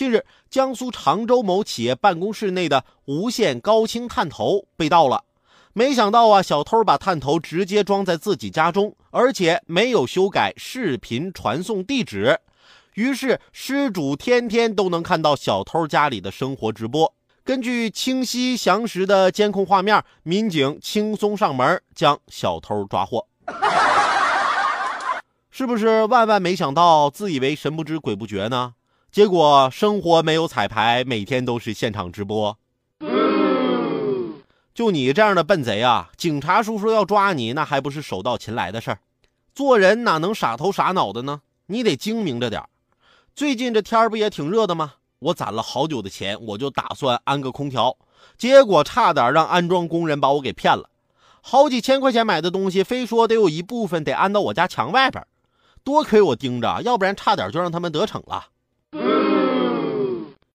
近日，江苏常州某企业办公室内的无线高清探头被盗了。没想到啊，小偷把探头直接装在自己家中，而且没有修改视频传送地址。于是，失主天天都能看到小偷家里的生活直播。根据清晰详实的监控画面，民警轻松上门将小偷抓获。是不是万万没想到，自以为神不知鬼不觉呢？结果生活没有彩排，每天都是现场直播。就你这样的笨贼啊，警察叔叔要抓你，那还不是手到擒来的事儿？做人哪能傻头傻脑的呢？你得精明着点儿最近这天儿不也挺热的吗？我攒了好久的钱，我就打算安个空调，结果差点让安装工人把我给骗了。好几千块钱买的东西，非说得有一部分得安到我家墙外边，多亏我盯着，要不然差点就让他们得逞了。